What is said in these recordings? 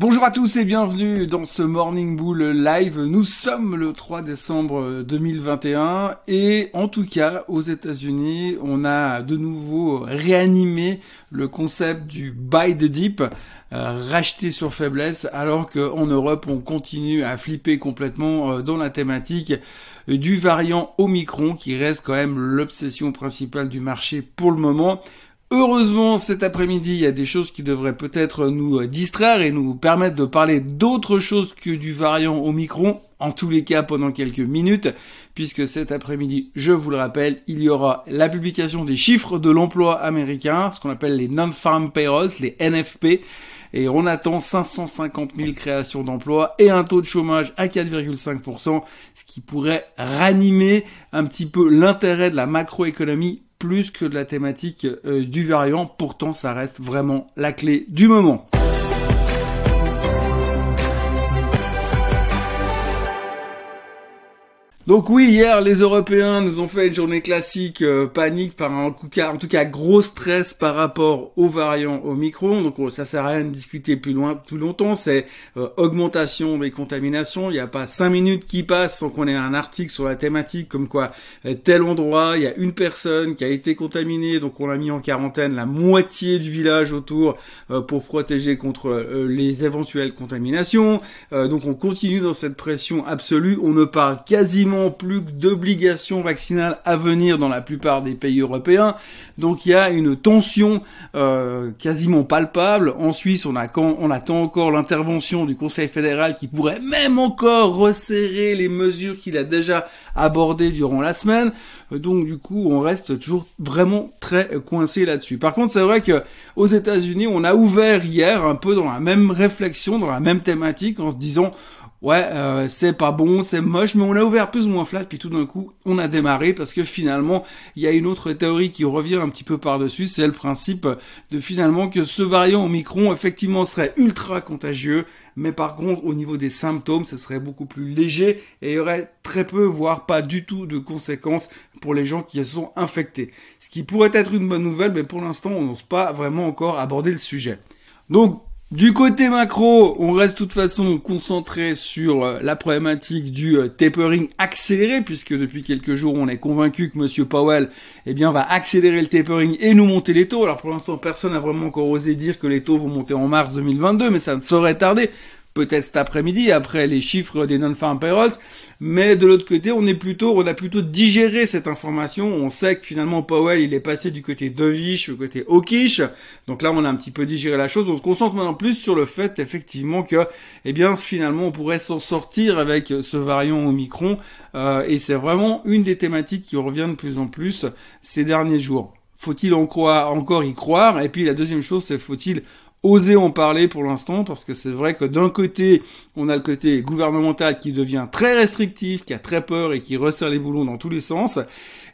Bonjour à tous et bienvenue dans ce Morning Bull Live. Nous sommes le 3 décembre 2021 et en tout cas aux États-Unis, on a de nouveau réanimé le concept du buy the dip, euh, racheter sur faiblesse, alors qu'en Europe, on continue à flipper complètement euh, dans la thématique du variant Omicron qui reste quand même l'obsession principale du marché pour le moment. Heureusement, cet après-midi, il y a des choses qui devraient peut-être nous distraire et nous permettre de parler d'autre chose que du variant Omicron, en tous les cas pendant quelques minutes, puisque cet après-midi, je vous le rappelle, il y aura la publication des chiffres de l'emploi américain, ce qu'on appelle les non-farm payrolls, les NFP, et on attend 550 000 créations d'emplois et un taux de chômage à 4,5%, ce qui pourrait ranimer un petit peu l'intérêt de la macroéconomie plus que de la thématique euh, du variant. Pourtant, ça reste vraiment la clé du moment. Donc oui, hier, les Européens nous ont fait une journée classique, euh, panique, par en tout en tout cas, gros stress par rapport aux variants Omicron. Donc oh, ça sert à rien de discuter plus loin, plus longtemps. C'est euh, augmentation des contaminations. Il n'y a pas cinq minutes qui passent sans qu'on ait un article sur la thématique, comme quoi euh, tel endroit, il y a une personne qui a été contaminée, donc on a mis en quarantaine la moitié du village autour pour protéger contre les éventuelles contaminations. donc on continue dans cette pression absolue. On ne parle quasiment plus d'obligations vaccinales à venir dans la plupart des pays européens. Donc il y a une tension euh, quasiment palpable. En Suisse, on, on attend encore l'intervention du Conseil fédéral qui pourrait même encore resserrer les mesures qu'il a déjà abordées durant la semaine. Donc du coup, on reste toujours vraiment très coincé là-dessus. Par contre, c'est vrai que aux États-Unis, on a ouvert hier un peu dans la même réflexion, dans la même thématique, en se disant ouais, euh, c'est pas bon, c'est moche, mais on a ouvert plus ou moins flat, puis tout d'un coup, on a démarré parce que finalement, il y a une autre théorie qui revient un petit peu par-dessus, c'est le principe de finalement que ce variant Omicron, effectivement, serait ultra contagieux, mais par contre, au niveau des symptômes, ce serait beaucoup plus léger et il y aurait très peu, voire pas du tout de conséquences pour les gens qui sont infectés. Ce qui pourrait être une bonne nouvelle, mais pour l'instant, on n'ose pas vraiment encore aborder le sujet. Donc, du côté macro, on reste de toute façon concentré sur euh, la problématique du euh, tapering accéléré, puisque depuis quelques jours, on est convaincu que Monsieur Powell, eh bien, va accélérer le tapering et nous monter les taux. Alors pour l'instant, personne n'a vraiment encore osé dire que les taux vont monter en mars 2022, mais ça ne saurait tarder peut-être cet après-midi, après les chiffres des non-farm payrolls. Mais de l'autre côté, on est plutôt, on a plutôt digéré cette information. On sait que finalement Powell, il est passé du côté dovish au côté hawkish. Donc là, on a un petit peu digéré la chose. On se concentre maintenant plus sur le fait, effectivement, que, eh bien, finalement, on pourrait s'en sortir avec ce variant Omicron. Euh, et c'est vraiment une des thématiques qui revient de plus en plus ces derniers jours. Faut-il encore y croire? Et puis la deuxième chose, c'est faut-il oser en parler pour l'instant parce que c'est vrai que d'un côté, on a le côté gouvernemental qui devient très restrictif, qui a très peur et qui resserre les boulons dans tous les sens.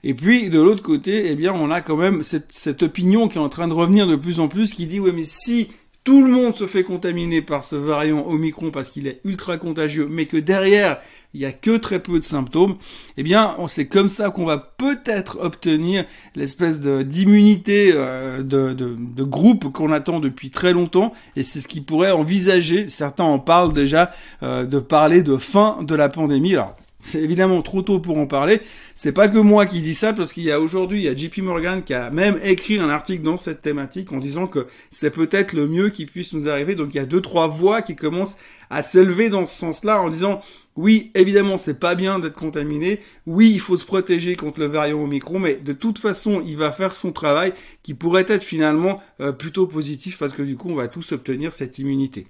Et puis de l'autre côté, eh bien, on a quand même cette, cette opinion qui est en train de revenir de plus en plus qui dit ouais mais si tout le monde se fait contaminer par ce variant Omicron parce qu'il est ultra contagieux, mais que derrière, il y a que très peu de symptômes, eh bien, c'est comme ça qu'on va peut-être obtenir l'espèce d'immunité euh, de, de, groupe qu'on attend depuis très longtemps, et c'est ce qui pourrait envisager, certains en parlent déjà, euh, de parler de fin de la pandémie. C'est évidemment trop tôt pour en parler. C'est pas que moi qui dis ça, parce qu'il y a aujourd'hui, il y a JP Morgan qui a même écrit un article dans cette thématique en disant que c'est peut-être le mieux qui puisse nous arriver. Donc il y a deux, trois voix qui commencent à s'élever dans ce sens-là en disant oui, évidemment, c'est pas bien d'être contaminé. Oui, il faut se protéger contre le variant Omicron, mais de toute façon, il va faire son travail qui pourrait être finalement euh, plutôt positif parce que du coup, on va tous obtenir cette immunité.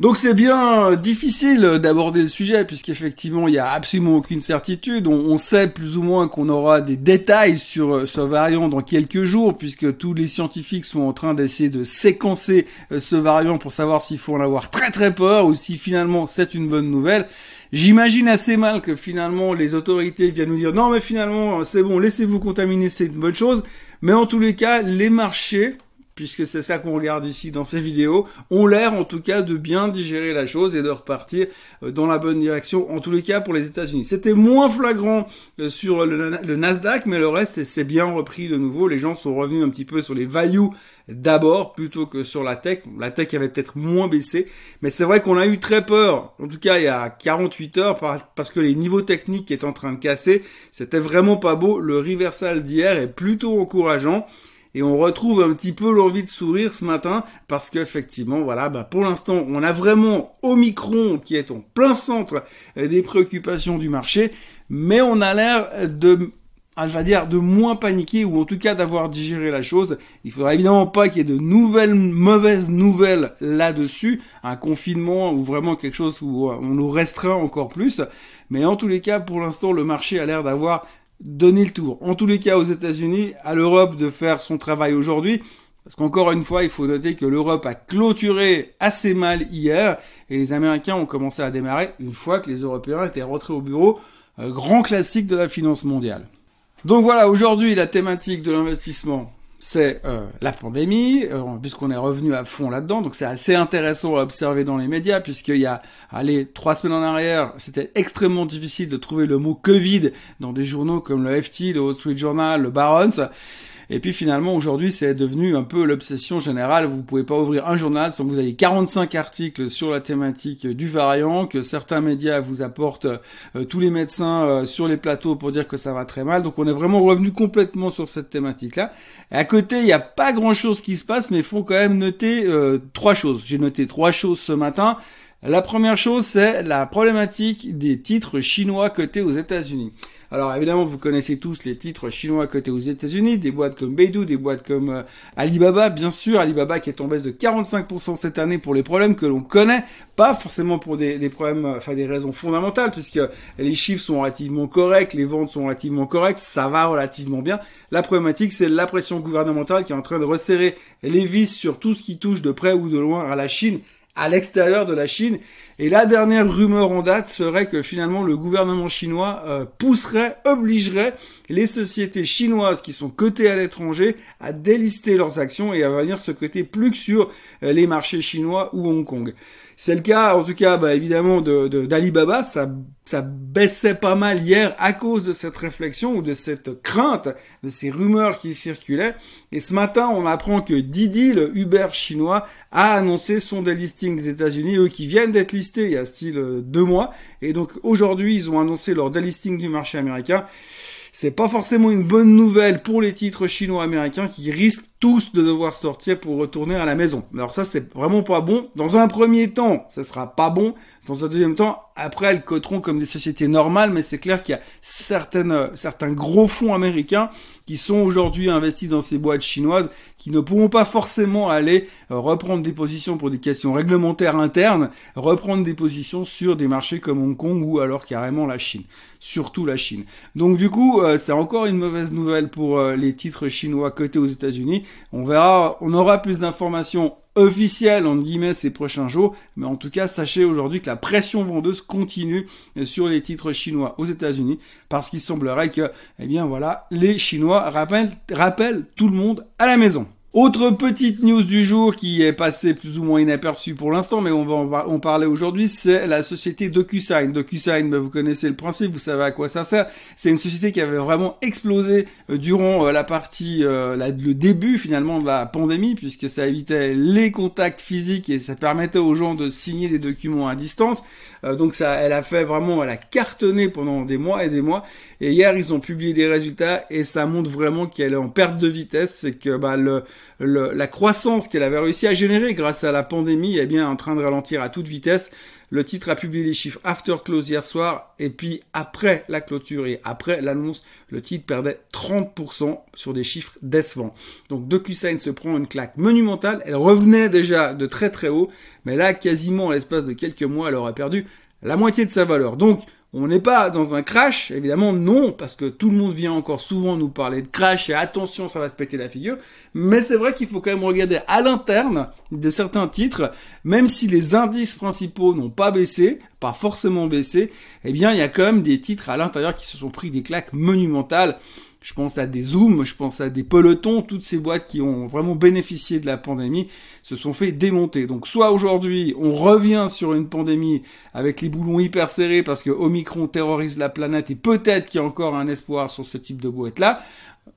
Donc c'est bien difficile d'aborder le sujet puisqu'effectivement il n'y a absolument aucune certitude. On, sait plus ou moins qu'on aura des détails sur euh, ce variant dans quelques jours puisque tous les scientifiques sont en train d'essayer de séquencer euh, ce variant pour savoir s'il faut en avoir très très peur ou si finalement c'est une bonne nouvelle. J'imagine assez mal que finalement les autorités viennent nous dire non mais finalement c'est bon laissez-vous contaminer c'est une bonne chose. Mais en tous les cas les marchés puisque c'est ça qu'on regarde ici dans ces vidéos, ont l'air en tout cas de bien digérer la chose et de repartir euh, dans la bonne direction, en tous les cas pour les États-Unis. C'était moins flagrant euh, sur le, Nasdaq, mais le reste c'est bien repris de nouveau. Les gens sont revenus un petit peu sur les values d'abord plutôt que sur la tech. La tech avait peut-être moins baissé, mais c'est vrai qu'on a eu très peur, en tout cas il y a 48 heures, parce que les niveaux techniques étaient en train de casser. C'était vraiment pas beau. Le reversal d'hier est plutôt encourageant et on retrouve un petit peu l'envie de sourire ce matin parce qu'effectivement, voilà, bah pour l'instant, on a vraiment Omicron qui est en plein centre des préoccupations du marché, mais on a l'air de elle va dire de moins paniquer ou en tout cas d'avoir digéré la chose. Il faudra évidemment pas qu'il y ait de nouvelles mauvaises nouvelles là-dessus, un confinement ou vraiment quelque chose où on nous restreint encore plus. Mais en tous les cas, pour l'instant, le marché a l'air d'avoir donner le tour. En tous les cas, aux États-Unis, à l'Europe de faire son travail aujourd'hui. Parce qu'encore une fois, il faut noter que l'Europe a clôturé assez mal hier et les Américains ont commencé à démarrer une fois que les Européens étaient rentrés au bureau. grand classique de la finance mondiale. Donc voilà, aujourd'hui, la thématique de l'investissement, c'est euh, la pandémie, euh, puisqu'on est revenu à fond là-dedans. Donc c'est assez intéressant à observer dans les médias, puisqu'il y a, allez, trois semaines en arrière, c'était extrêmement difficile de trouver le mot Covid dans des journaux comme le FT, le Wall Street Journal, le Barron's. Et puis finalement, aujourd'hui, c'est devenu un peu l'obsession générale. Vous pouvez pas ouvrir un journal sans que vous ayez 45 articles sur la thématique du variant, que certains médias vous apportent euh, tous les médecins euh, sur les plateaux pour dire que ça va très mal. Donc on est vraiment revenu complètement sur cette thématique-là. À côté, il n'y a pas grand-chose qui se passe, mais il faut quand même noter euh, trois choses. J'ai noté trois choses ce matin. La première chose, c'est la problématique des titres chinois cotés aux États-Unis. Alors évidemment, vous connaissez tous les titres chinois cotés aux États-Unis, des boîtes comme Beidou, des boîtes comme euh, Alibaba, bien sûr, Alibaba qui est en baisse de 45% cette année pour les problèmes que l'on connaît, pas forcément pour des, problèmes, euh, enfin des raisons fondamentales, puisque les chiffres sont relativement corrects, les ventes sont relativement correctes, ça va relativement bien. La problématique, c'est la pression gouvernementale qui est en train de resserrer les vis sur tout ce qui touche de près ou de loin à la Chine à l'extérieur de la Chine. Et la dernière rumeur en date serait que finalement le gouvernement chinois euh, pousserait, obligerait les sociétés chinoises qui sont cotées à l'étranger à délister leurs actions et à venir se coter plus que sur euh, les marchés chinois ou Hong Kong. C'est le cas, en tout cas, bah, évidemment, d'Alibaba. Ça, ça baissait pas mal hier à cause de cette réflexion ou de cette crainte, de ces rumeurs qui circulaient. Et ce matin, on apprend que Didi, le Uber chinois, a annoncé son délisting des États-Unis, eux qui viennent d'être listés il y a style euh, deux mois. Et donc aujourd'hui, ils ont annoncé leur délisting du marché américain c'est pas forcément une bonne nouvelle pour les titres chinois américains qui risquent tous de devoir sortir pour retourner à la maison. Alors ça, c'est vraiment pas bon. Dans un premier temps, ça sera pas bon. Dans un deuxième temps, après, elles coteront comme des sociétés normales, mais c'est clair qu'il y a certaines, certains gros fonds américains qui sont aujourd'hui investis dans ces boîtes chinoises qui ne pourront pas forcément aller euh, reprendre des positions pour des questions réglementaires internes, reprendre des positions sur des marchés comme Hong Kong ou alors carrément la Chine. Surtout la Chine. Donc du coup, euh, c'est encore une mauvaise nouvelle pour euh, les titres chinois cotés aux États-Unis. On verra, on aura plus d'informations officielles en guillemets ces prochains jours, mais en tout cas sachez aujourd'hui que la pression vendeuse continue sur les titres chinois aux États-Unis parce qu'il semblerait que, eh bien voilà, les Chinois rappellent, rappellent tout le monde à la maison. Autre petite news du jour qui est passée plus ou moins inaperçue pour l'instant, mais on va en, parler aujourd'hui, c'est la société DocuSign. DocuSign, ben, vous connaissez le principe, vous savez à quoi ça sert. C'est une société qui avait vraiment explosé euh, durant euh, la partie, euh, le début finalement de la pandémie, puisque ça évitait les contacts physiques et ça permettait aux gens de signer des documents à distance. donc ça, elle a fait vraiment, elle a cartonné pendant des mois et des mois. Et hier, ils ont publié des résultats et ça montre vraiment qu'elle est en perte de vitesse. C'est que bah, le la croissance qu'elle avait réussi à générer grâce à la pandémie est bien en train de ralentir à toute vitesse. Le titre a publié les chiffres after close hier soir et puis après la clôture et après l'annonce, le titre perdait 30% sur des chiffres décevants. Donc DocuSign se prend une claque monumentale. Elle revenait déjà de très très haut, mais là quasiment à l'espace de quelques mois, elle aura perdu la moitié de sa valeur. Donc on n'est pas dans un crash, évidemment non, parce que tout le monde vient encore souvent nous parler de crash et attention, ça va se péter la figure. Mais c'est vrai qu'il faut quand même regarder à l'interne de certains titres, même si les indices principaux n'ont pas baissé, pas forcément baissé, eh bien il y a quand même des titres à l'intérieur qui se sont pris des claques monumentales. Je pense à des Zoom, je pense à des pelotons, toutes ces boîtes qui ont vraiment bénéficié de la pandémie se sont fait démonter. Donc soit aujourd'hui on revient sur une pandémie avec les boulons hyper serrés parce que Omicron terrorise la planète et peut-être qu'il y a encore un espoir sur ce type de boîte là,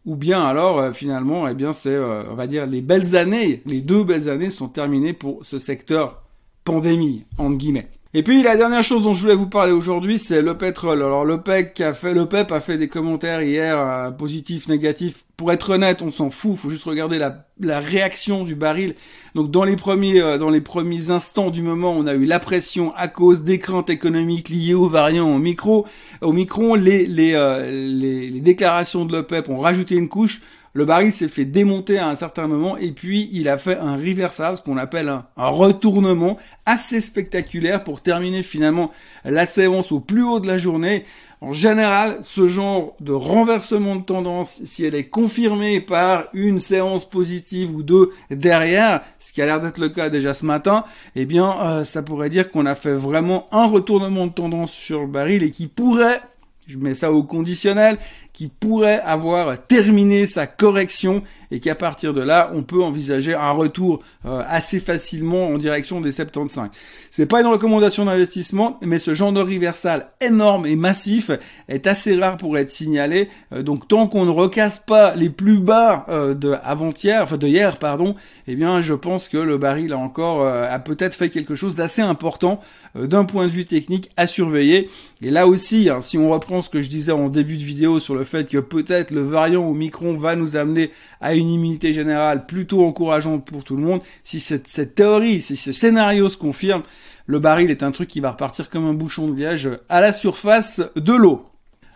ou bien alors euh, finalement, eh bien c'est, euh, on va dire, les belles années, les deux belles années sont terminées pour ce secteur pandémie entre guillemets. Et puis la dernière chose dont je voulais vous parler aujourd'hui, c'est le pétrole. Alors le PEC a fait, le PEP a fait des commentaires hier, euh, positifs, négatifs. Pour être honnête, on s'en fout. Faut juste regarder la, la, réaction du baril. Donc dans les premiers, euh, dans les premiers instants du moment, on a eu la pression à cause des craintes économiques liées aux variants au micro. Au micron, les les, euh, les, les déclarations de l'OPEP ont rajouté une couche. Le baril s'est fait démonter à un certain moment et puis il a fait un reversal, ce qu'on appelle un, retournement assez spectaculaire pour terminer finalement la séance au plus haut de la journée. En général, ce genre de renversement de tendance, si elle est confirmée par une séance positive ou deux derrière, ce qui a l'air d'être le cas déjà ce matin, eh bien, euh, ça pourrait dire qu'on a fait vraiment un retournement de tendance sur le baril et qui pourrait je mets ça au conditionnel, qui pourrait avoir terminé sa correction et qu'à partir de là, on peut envisager un retour euh, assez facilement en direction des 75. C'est pas une recommandation d'investissement, mais ce genre de reversal énorme et massif est assez rare pour être signalé. Euh, donc tant qu'on ne recasse pas les plus bas euh, de avant-hier, enfin de hier, pardon, eh bien je pense que le baril a encore a peut-être fait quelque chose d'assez important d'un point de vue technique à surveiller. Et là aussi, hein, si on reprend ce que je disais en début de vidéo sur le fait que peut-être le variant au micron va nous amener à une immunité générale plutôt encourageante pour tout le monde, si cette, théorie, si ce scénario se confirme, le baril est un truc qui va repartir comme un bouchon de liège à la surface de l'eau.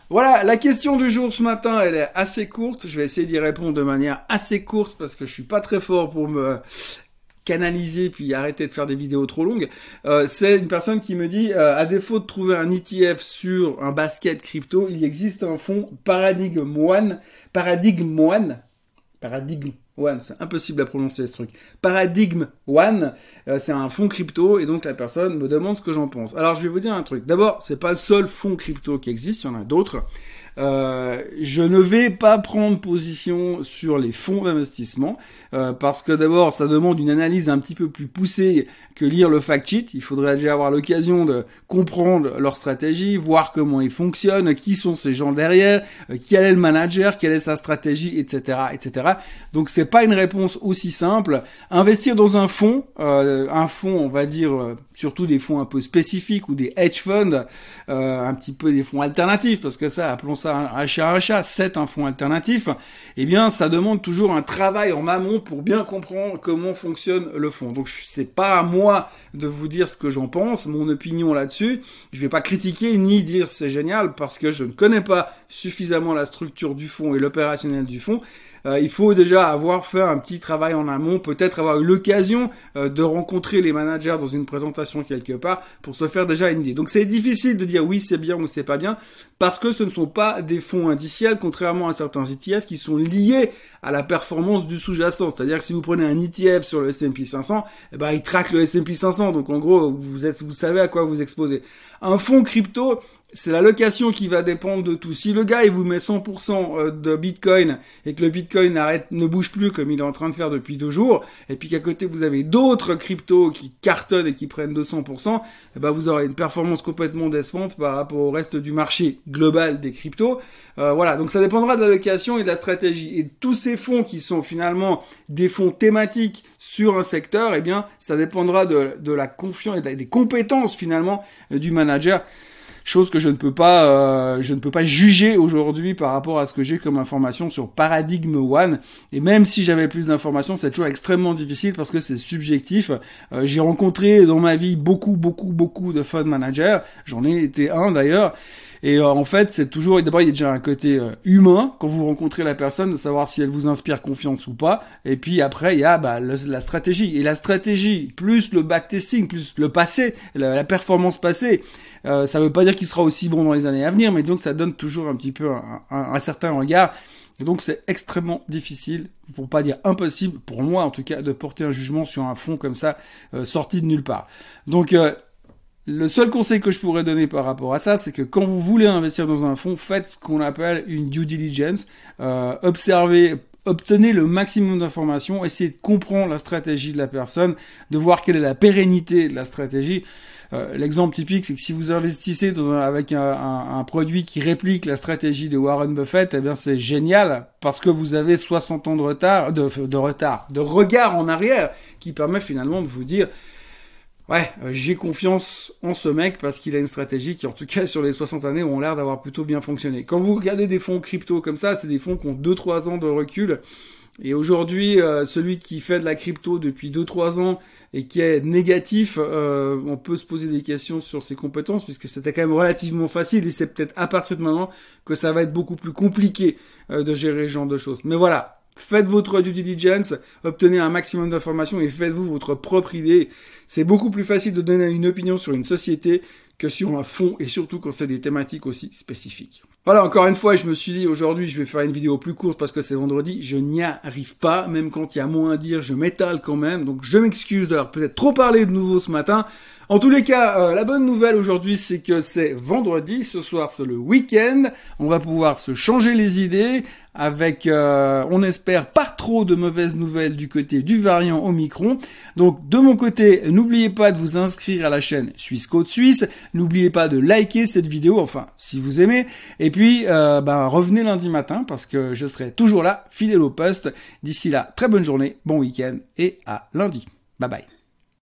Voilà, la question du jour ce matin, elle est assez courte. Je vais essayer d'y répondre de manière assez courte parce que je suis pas très fort pour me canaliser puis arrêter de faire des vidéos trop longues. Euh, c'est une personne qui me dit, euh, à défaut de trouver un ETF sur un basket crypto, il existe un fonds Paradigm One, Paradigm One, Paradigm One, c'est impossible à prononcer ce truc. Paradigm One, euh, c'est un fonds crypto et donc la personne me demande ce que j'en pense. Alors je vais vous dire un truc. D'abord, c'est pas le seul fonds crypto qui existe, il y en a d'autres. Euh, je ne vais pas prendre position sur les fonds d'investissement euh, parce que d'abord ça demande une analyse un petit peu plus poussée que lire le fact sheet. Il faudrait déjà avoir l'occasion de comprendre leur stratégie, voir comment ils fonctionnent, qui sont ces gens derrière, euh, quel est le manager, quelle est sa stratégie, etc., etc. Donc c'est pas une réponse aussi simple. Investir dans un fonds, un fonds on va dire surtout des fonds un peu spécifiques ou des hedge funds, un petit peu des fonds alternatifs parce que ça appelons ça un achat achat, c'est un fonds alternatif, eh bien ça demande toujours un travail en amont pour bien comprendre comment fonctionne le fonds. Donc c'est pas à moi de vous dire ce que j'en pense, mon opinion là-dessus. Je vais pas critiquer ni dire c'est génial parce que je ne connais pas suffisamment la structure du fonds et l'opérationnel du fonds. Euh, il faut déjà avoir fait un petit travail en amont, peut-être avoir eu l'occasion euh, de rencontrer les managers dans une présentation quelque part pour se faire déjà une idée. Donc c'est difficile de dire oui c'est bien ou c'est pas bien parce que ce ne sont pas des fonds indiciels contrairement à certains ETF qui sont liés à la performance du sous-jacent. C'est-à-dire que si vous prenez un ETF sur le S&P 500, eh ben il traque le S&P 500. Donc en gros vous êtes vous savez à quoi vous exposez. Un fonds crypto c'est la location qui va dépendre de tout. Si le gars il vous met 100% euh, de Bitcoin et que le Bitcoin n'arrête, ne bouge plus comme il est en train de faire depuis deux jours, et puis qu'à côté vous avez d'autres cryptos qui cartonnent et qui prennent 200%, eh ben vous aurez une performance complètement décevante par rapport au reste du marché global des cryptos. Euh, voilà, donc ça dépendra de la location et de la stratégie. Et tous ces fonds qui sont finalement des fonds thématiques sur un secteur, eh bien ça dépendra de, de la confiance et des compétences finalement du manager chose que je ne peux pas, euh, je ne peux pas juger aujourd'hui par rapport à ce que j'ai comme information sur Paradigm One. Et même si j'avais plus d'informations, c'est toujours extrêmement difficile parce que c'est subjectif. Euh, j'ai rencontré dans ma vie beaucoup, beaucoup, beaucoup de fund managers. J'en ai été un d'ailleurs. Et euh, en fait, c'est toujours d'abord il y a déjà un côté humain quand vous rencontrez la personne de savoir si elle vous inspire confiance ou pas. Et puis après il y a bah, la stratégie et la stratégie plus le backtesting plus le passé, la performance passée. Euh, ça ne veut pas dire qu'il sera aussi bon dans les années à venir, mais donc ça donne toujours un petit peu un, certain regard. Et donc c'est extrêmement difficile, pour pas dire impossible, pour moi en tout cas, de porter un jugement sur un fond comme ça, euh, sorti de nulle part. Donc euh, Le seul conseil que je pourrais donner par rapport à ça, c'est que quand vous voulez investir dans un fonds, faites ce qu'on appelle une due diligence. Euh, observez, obtenez le maximum d'informations, essayez de comprendre la stratégie de la personne, de voir quelle est la pérennité de la stratégie. Euh, l'exemple typique, c'est que si vous investissez dans avec un, produit qui réplique la stratégie de Warren Buffett, eh bien c'est génial parce que vous avez 60 ans de retard, de, de retard, de regard en arrière, qui permet finalement de vous dire ouais, euh, j'ai confiance en ce mec parce qu'il a une stratégie qui, en tout cas, sur les 60 années, ont l'air d'avoir plutôt bien fonctionné. Quand vous regardez des fonds crypto comme ça, c'est des fonds qui ont 2-3 ans de recul. Et aujourd'hui, euh, celui qui fait de la crypto depuis 2-3 ans et qui est négatif, euh, on peut se poser des questions sur ses compétences puisque c'était quand même relativement facile et c'est peut-être à partir de maintenant que ça va être beaucoup plus compliqué de gérer ce genre de choses. Mais voilà, Faites votre due diligence, obtenez un maximum d'informations et faites-vous votre propre idée. C'est beaucoup plus facile de donner une opinion sur une société que sur un fond et surtout quand c'est des thématiques aussi spécifiques. Voilà, encore une fois, je me suis dit aujourd'hui, je vais faire une vidéo plus courte parce que c'est vendredi. Je n'y arrive pas, même quand il y a moins à dire, je m'étale quand même. Donc je m'excuse d'avoir peut-être trop parlé de nouveau ce matin. En tous les cas, euh, la bonne nouvelle aujourd'hui, c'est que c'est vendredi. Ce soir, c'est le week-end. On va pouvoir se changer les idées avec, euh, on espère, pas trop de mauvaises nouvelles du côté du variant Omicron. Donc, de mon côté, n'oubliez pas de vous inscrire à la chaîne Suisse Côte Suisse. N'oubliez pas de liker cette vidéo, enfin, si vous aimez. Et puis, euh, ben, revenez lundi matin parce que je serai toujours là, fidèle au poste. D'ici là, très bonne journée, bon week-end et à lundi. Bye bye.